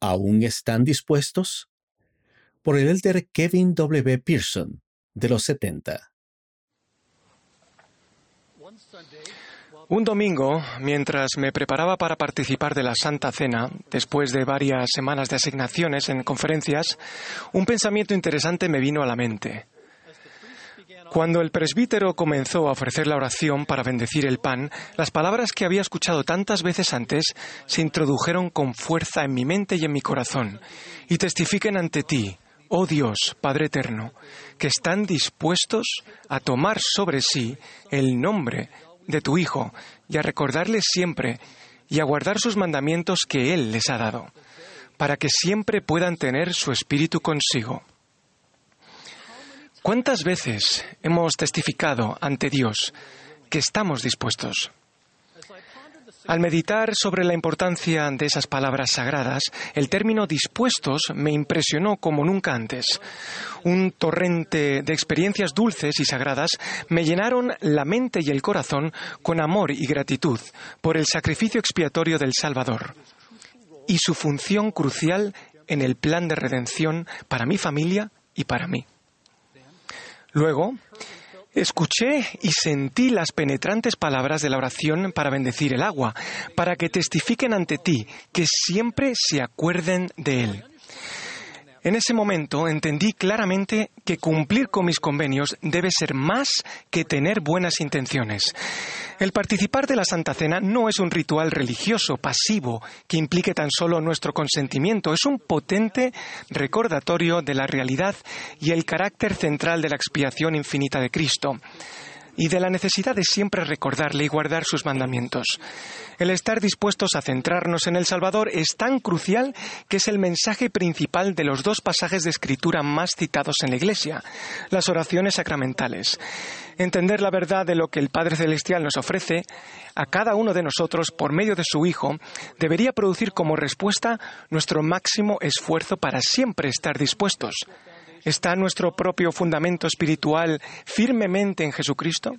¿Aún están dispuestos? Por el elder Kevin W. Pearson, de los 70. Un domingo, mientras me preparaba para participar de la Santa Cena, después de varias semanas de asignaciones en conferencias, un pensamiento interesante me vino a la mente. Cuando el presbítero comenzó a ofrecer la oración para bendecir el pan, las palabras que había escuchado tantas veces antes se introdujeron con fuerza en mi mente y en mi corazón, y testifiquen ante ti, oh Dios, Padre Eterno, que están dispuestos a tomar sobre sí el nombre de tu Hijo y a recordarles siempre y a guardar sus mandamientos que Él les ha dado, para que siempre puedan tener su espíritu consigo. ¿Cuántas veces hemos testificado ante Dios que estamos dispuestos? Al meditar sobre la importancia de esas palabras sagradas, el término dispuestos me impresionó como nunca antes. Un torrente de experiencias dulces y sagradas me llenaron la mente y el corazón con amor y gratitud por el sacrificio expiatorio del Salvador y su función crucial en el plan de redención para mi familia y para mí. Luego, escuché y sentí las penetrantes palabras de la oración para bendecir el agua, para que testifiquen ante ti, que siempre se acuerden de él. En ese momento entendí claramente que cumplir con mis convenios debe ser más que tener buenas intenciones. El participar de la Santa Cena no es un ritual religioso pasivo que implique tan solo nuestro consentimiento, es un potente recordatorio de la realidad y el carácter central de la expiación infinita de Cristo y de la necesidad de siempre recordarle y guardar sus mandamientos. El estar dispuestos a centrarnos en el Salvador es tan crucial que es el mensaje principal de los dos pasajes de Escritura más citados en la Iglesia, las oraciones sacramentales. Entender la verdad de lo que el Padre Celestial nos ofrece a cada uno de nosotros por medio de su Hijo debería producir como respuesta nuestro máximo esfuerzo para siempre estar dispuestos. ¿Está nuestro propio fundamento espiritual firmemente en Jesucristo?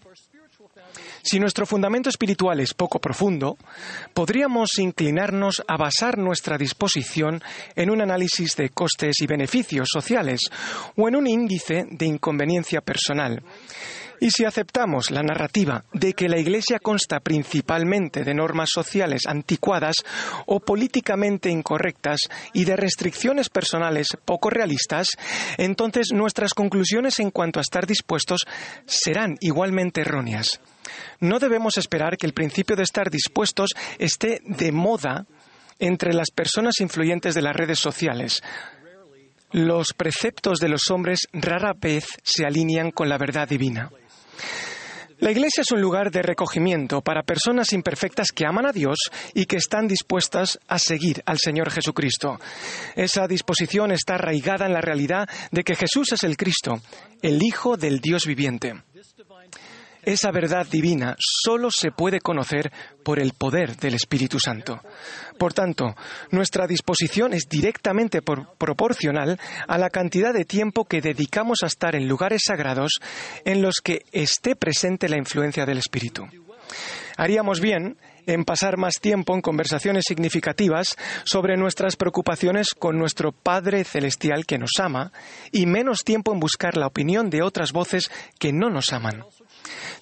Si nuestro fundamento espiritual es poco profundo, podríamos inclinarnos a basar nuestra disposición en un análisis de costes y beneficios sociales o en un índice de inconveniencia personal. Y si aceptamos la narrativa de que la Iglesia consta principalmente de normas sociales anticuadas o políticamente incorrectas y de restricciones personales poco realistas, entonces nuestras conclusiones en cuanto a estar dispuestos serán igualmente erróneas. No debemos esperar que el principio de estar dispuestos esté de moda entre las personas influyentes de las redes sociales. Los preceptos de los hombres rara vez se alinean con la verdad divina. La iglesia es un lugar de recogimiento para personas imperfectas que aman a Dios y que están dispuestas a seguir al Señor Jesucristo. Esa disposición está arraigada en la realidad de que Jesús es el Cristo, el Hijo del Dios viviente. Esa verdad divina solo se puede conocer por el poder del Espíritu Santo. Por tanto, nuestra disposición es directamente proporcional a la cantidad de tiempo que dedicamos a estar en lugares sagrados en los que esté presente la influencia del Espíritu. Haríamos bien en pasar más tiempo en conversaciones significativas sobre nuestras preocupaciones con nuestro Padre Celestial que nos ama y menos tiempo en buscar la opinión de otras voces que no nos aman.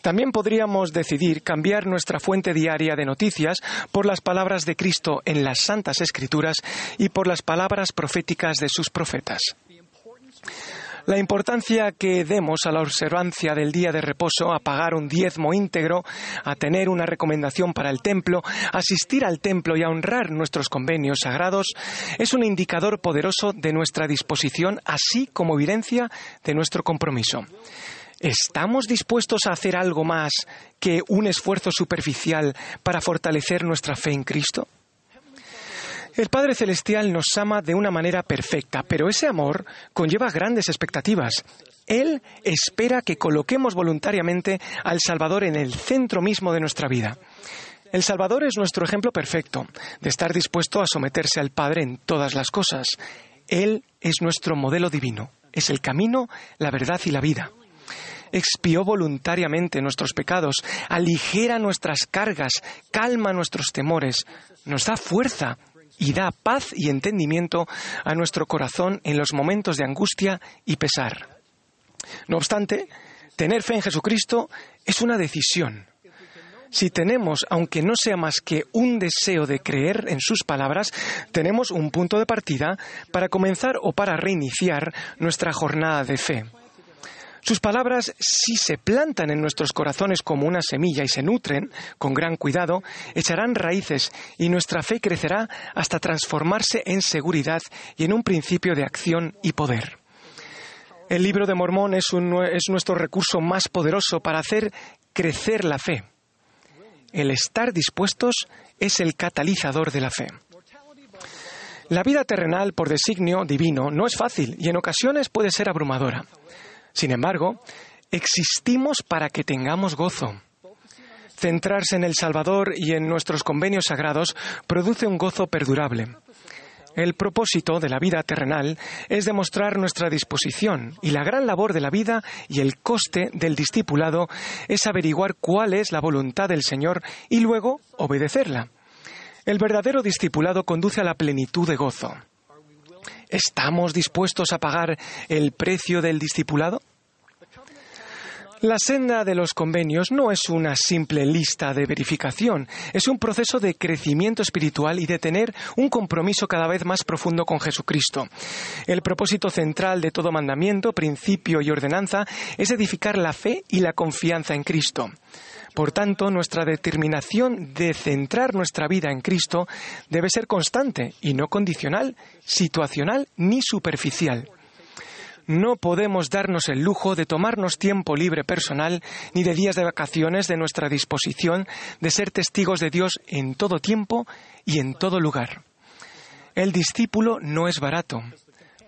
También podríamos decidir cambiar nuestra fuente diaria de noticias por las palabras de Cristo en las Santas Escrituras y por las palabras proféticas de sus profetas. La importancia que demos a la observancia del día de reposo, a pagar un diezmo íntegro, a tener una recomendación para el templo, asistir al templo y a honrar nuestros convenios sagrados, es un indicador poderoso de nuestra disposición, así como evidencia de nuestro compromiso. ¿Estamos dispuestos a hacer algo más que un esfuerzo superficial para fortalecer nuestra fe en Cristo? El Padre Celestial nos ama de una manera perfecta, pero ese amor conlleva grandes expectativas. Él espera que coloquemos voluntariamente al Salvador en el centro mismo de nuestra vida. El Salvador es nuestro ejemplo perfecto de estar dispuesto a someterse al Padre en todas las cosas. Él es nuestro modelo divino, es el camino, la verdad y la vida expió voluntariamente nuestros pecados, aligera nuestras cargas, calma nuestros temores, nos da fuerza y da paz y entendimiento a nuestro corazón en los momentos de angustia y pesar. No obstante, tener fe en Jesucristo es una decisión. Si tenemos, aunque no sea más que un deseo de creer en sus palabras, tenemos un punto de partida para comenzar o para reiniciar nuestra jornada de fe. Sus palabras, si se plantan en nuestros corazones como una semilla y se nutren con gran cuidado, echarán raíces y nuestra fe crecerá hasta transformarse en seguridad y en un principio de acción y poder. El libro de Mormón es, es nuestro recurso más poderoso para hacer crecer la fe. El estar dispuestos es el catalizador de la fe. La vida terrenal por designio divino no es fácil y en ocasiones puede ser abrumadora. Sin embargo, existimos para que tengamos gozo. Centrarse en el Salvador y en nuestros convenios sagrados produce un gozo perdurable. El propósito de la vida terrenal es demostrar nuestra disposición y la gran labor de la vida y el coste del discipulado es averiguar cuál es la voluntad del Señor y luego obedecerla. El verdadero discipulado conduce a la plenitud de gozo. ¿Estamos dispuestos a pagar el precio del discipulado? La senda de los convenios no es una simple lista de verificación, es un proceso de crecimiento espiritual y de tener un compromiso cada vez más profundo con Jesucristo. El propósito central de todo mandamiento, principio y ordenanza es edificar la fe y la confianza en Cristo. Por tanto, nuestra determinación de centrar nuestra vida en Cristo debe ser constante y no condicional, situacional ni superficial. No podemos darnos el lujo de tomarnos tiempo libre personal ni de días de vacaciones de nuestra disposición de ser testigos de Dios en todo tiempo y en todo lugar. El discípulo no es barato,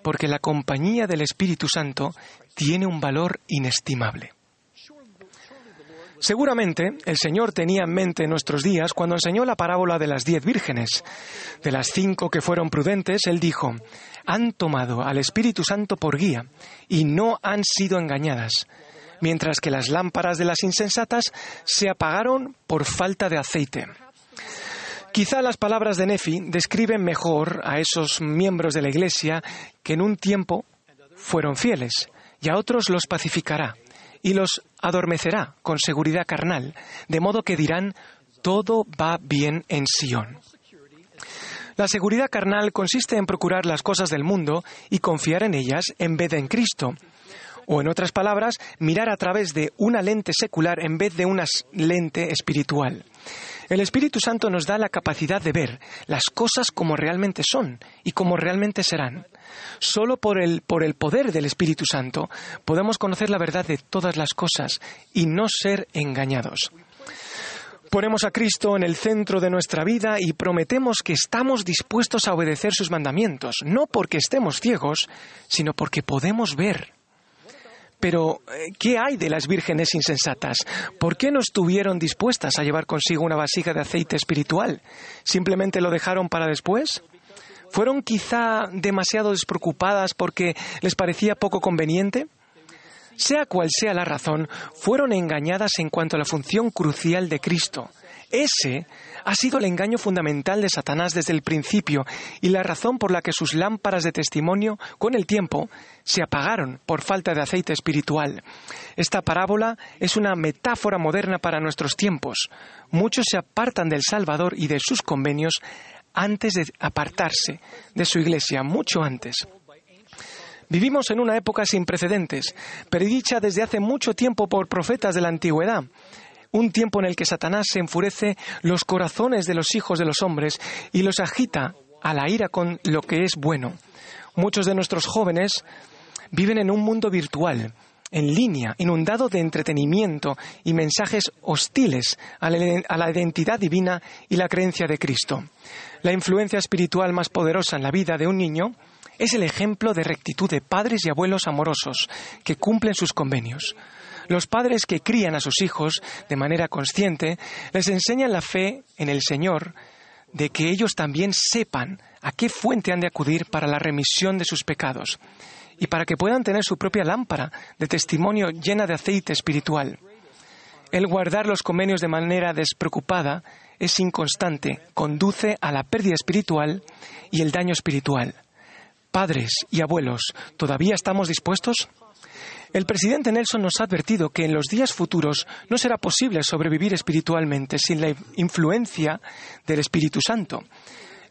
porque la compañía del Espíritu Santo tiene un valor inestimable. Seguramente el Señor tenía en mente nuestros días cuando enseñó la parábola de las diez vírgenes. De las cinco que fueron prudentes, Él dijo, han tomado al Espíritu Santo por guía y no han sido engañadas, mientras que las lámparas de las insensatas se apagaron por falta de aceite. Quizá las palabras de Nefi describen mejor a esos miembros de la Iglesia que en un tiempo fueron fieles y a otros los pacificará y los adormecerá con seguridad carnal, de modo que dirán, todo va bien en Sión. La seguridad carnal consiste en procurar las cosas del mundo y confiar en ellas en vez de en Cristo. O en otras palabras, mirar a través de una lente secular en vez de una lente espiritual. El Espíritu Santo nos da la capacidad de ver las cosas como realmente son y como realmente serán. Solo por el, por el poder del Espíritu Santo podemos conocer la verdad de todas las cosas y no ser engañados. Ponemos a Cristo en el centro de nuestra vida y prometemos que estamos dispuestos a obedecer sus mandamientos, no porque estemos ciegos, sino porque podemos ver. Pero, eh, ¿qué hay de las vírgenes insensatas? ¿Por qué no estuvieron dispuestas a llevar consigo una vasija de aceite espiritual? ¿Simplemente lo dejaron para después? ¿Fueron quizá demasiado despreocupadas porque les parecía poco conveniente? Sea cual sea la razón, fueron engañadas en cuanto a la función crucial de Cristo. Ese ha sido el engaño fundamental de Satanás desde el principio y la razón por la que sus lámparas de testimonio, con el tiempo, se apagaron por falta de aceite espiritual. Esta parábola es una metáfora moderna para nuestros tiempos. Muchos se apartan del Salvador y de sus convenios antes de apartarse de su iglesia, mucho antes. Vivimos en una época sin precedentes, predicha desde hace mucho tiempo por profetas de la antigüedad un tiempo en el que Satanás se enfurece los corazones de los hijos de los hombres y los agita a la ira con lo que es bueno. Muchos de nuestros jóvenes viven en un mundo virtual, en línea, inundado de entretenimiento y mensajes hostiles a la, identidad divina y la creencia de Cristo. La influencia espiritual más poderosa en la vida de un niño es el ejemplo de rectitud de padres y abuelos amorosos que cumplen sus convenios. Los padres que crían a sus hijos de manera consciente les enseñan la fe en el Señor de que ellos también sepan a qué fuente han de acudir para la remisión de sus pecados y para que puedan tener su propia lámpara de testimonio llena de aceite espiritual. El guardar los convenios de manera despreocupada es inconstante, conduce a la pérdida espiritual y el daño espiritual. Padres y abuelos, ¿todavía estamos dispuestos? El presidente Nelson nos ha advertido que en los días futuros no será posible sobrevivir espiritualmente sin la influencia del Espíritu Santo.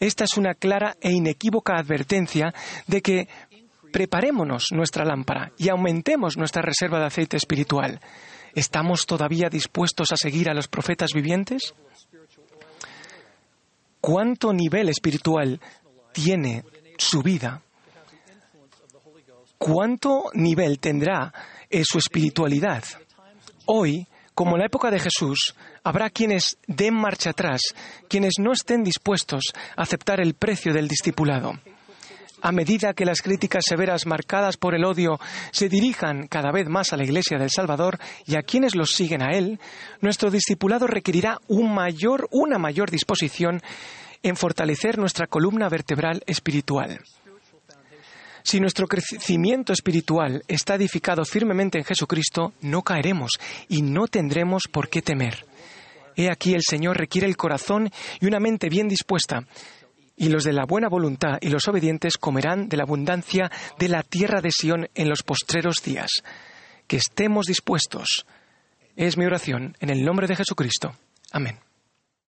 Esta es una clara e inequívoca advertencia de que preparémonos nuestra lámpara y aumentemos nuestra reserva de aceite espiritual. ¿Estamos todavía dispuestos a seguir a los profetas vivientes? ¿Cuánto nivel espiritual tiene su vida? ¿Cuánto nivel tendrá en su espiritualidad? Hoy, como en la época de Jesús, habrá quienes den marcha atrás, quienes no estén dispuestos a aceptar el precio del discipulado. A medida que las críticas severas marcadas por el odio se dirijan cada vez más a la Iglesia del Salvador y a quienes los siguen a él, nuestro discipulado requerirá una mayor disposición en fortalecer nuestra columna vertebral espiritual. Si nuestro crecimiento espiritual está edificado firmemente en Jesucristo, no caeremos y no tendremos por qué temer. He aquí el Señor requiere el corazón y una mente bien dispuesta, y los de la buena voluntad y los obedientes comerán de la abundancia de la tierra de Sión en los postreros días. Que estemos dispuestos. Es mi oración en el nombre de Jesucristo. Amén.